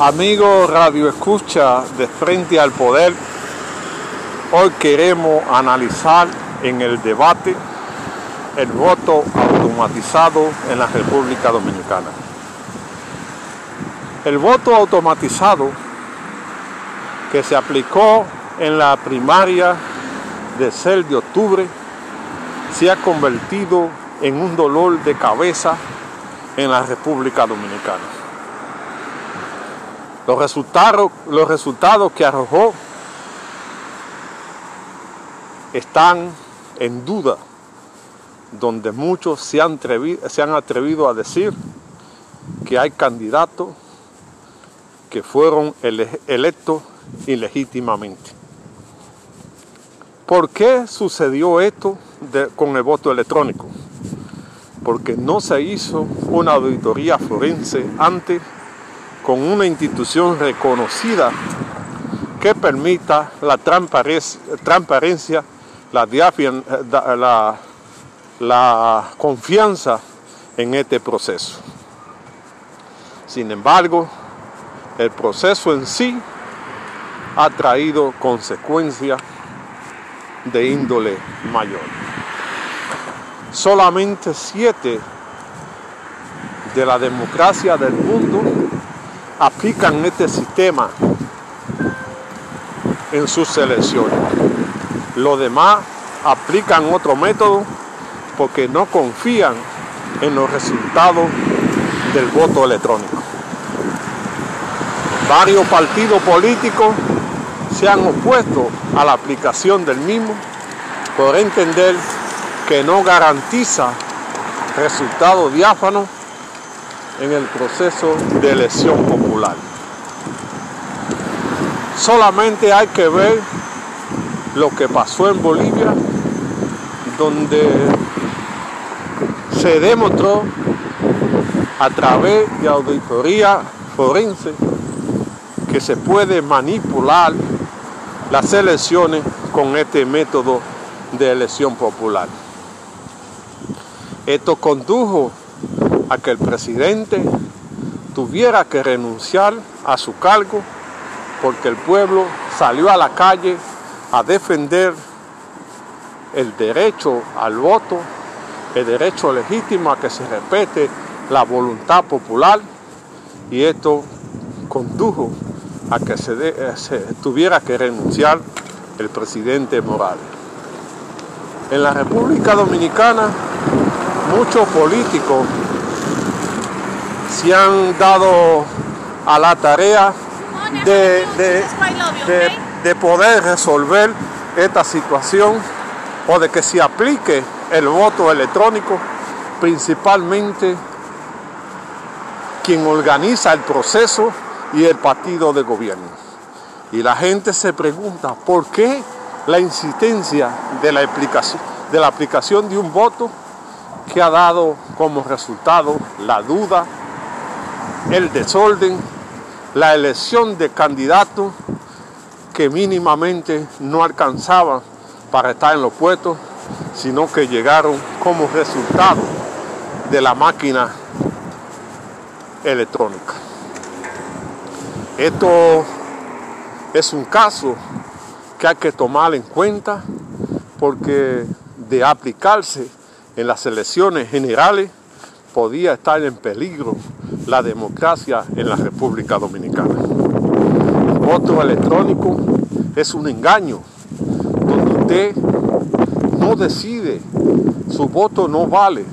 Amigo Radio Escucha de Frente al Poder, hoy queremos analizar en el debate el voto automatizado en la República Dominicana. El voto automatizado que se aplicó en la primaria de 6 de octubre se ha convertido en un dolor de cabeza en la República Dominicana. Los resultados, los resultados que arrojó están en duda, donde muchos se han, atrevido, se han atrevido a decir que hay candidatos que fueron electos ilegítimamente. ¿Por qué sucedió esto con el voto electrónico? Porque no se hizo una auditoría forense antes con una institución reconocida que permita la transparencia, la, la, la confianza en este proceso. Sin embargo, el proceso en sí ha traído consecuencias de índole mayor. Solamente siete de la democracia del mundo aplican este sistema en sus elecciones. Los demás aplican otro método porque no confían en los resultados del voto electrónico. Varios partidos políticos se han opuesto a la aplicación del mismo por entender que no garantiza resultados diáfanos en el proceso de elección popular. Solamente hay que ver lo que pasó en Bolivia, donde se demostró a través de auditoría forense que se puede manipular las elecciones con este método de elección popular. Esto condujo a que el presidente tuviera que renunciar a su cargo porque el pueblo salió a la calle a defender el derecho al voto, el derecho legítimo a que se respete la voluntad popular y esto condujo a que eh, se, tuviera que renunciar el presidente Morales. En la República Dominicana muchos políticos se han dado a la tarea de, de, poder resolver esta situación o de que se aplique el voto electrónico, principalmente quien organiza el proceso y el partido de gobierno. Y la gente se pregunta, ¿por qué la insistencia de la, aplicación, de la aplicación de un voto que ha dado como resultado la duda, el desorden, la elección de candidatos que mínimamente no alcanzaban para estar en los puestos, sino que llegaron como resultado de la máquina electrónica. Esto es un caso que hay que tomar en cuenta porque de aplicarse en las elecciones generales podía estar en peligro la democracia en la República Dominicana. El voto electrónico es un engaño donde usted no decide, su voto no vale,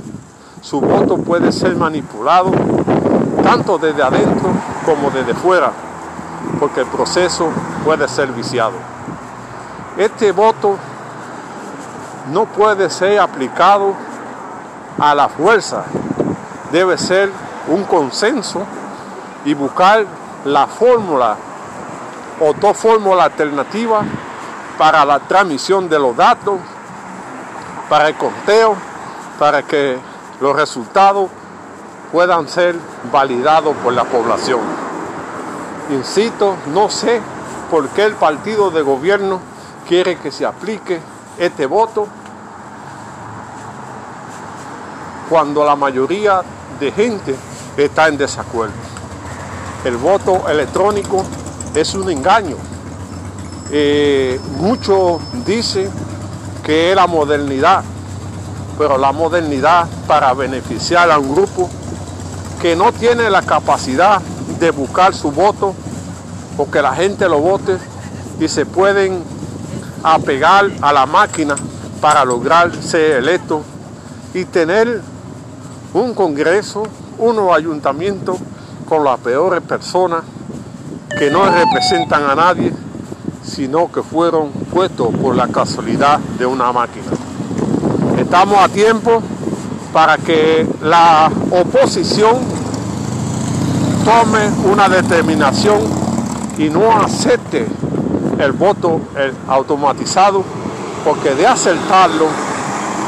su voto puede ser manipulado tanto desde adentro como desde fuera porque el proceso puede ser viciado. Este voto no puede ser aplicado a la fuerza, debe ser un consenso y buscar la fórmula o dos fórmulas alternativas para la transmisión de los datos, para el conteo, para que los resultados puedan ser validados por la población. Insisto, no sé por qué el partido de gobierno quiere que se aplique este voto cuando la mayoría de gente está en desacuerdo. el voto electrónico es un engaño. Eh, muchos dicen que es la modernidad, pero la modernidad para beneficiar a un grupo que no tiene la capacidad de buscar su voto o que la gente lo vote y se pueden apegar a la máquina para lograr ser electo y tener un congreso, unos ayuntamientos con las peores personas que no representan a nadie, sino que fueron puestos por la casualidad de una máquina. Estamos a tiempo para que la oposición tome una determinación y no acepte el voto automatizado, porque de aceptarlo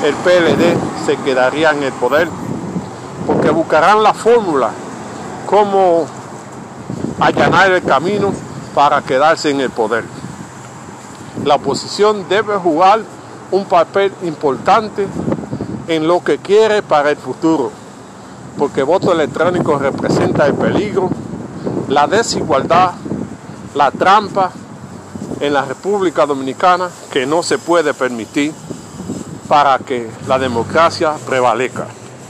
el PLD se quedaría en el poder, porque buscarán la fórmula como allanar el camino para quedarse en el poder. La oposición debe jugar un papel importante en lo que quiere para el futuro, porque voto electrónico representa el peligro, la desigualdad, la trampa en la República Dominicana que no se puede permitir para que la democracia prevalezca.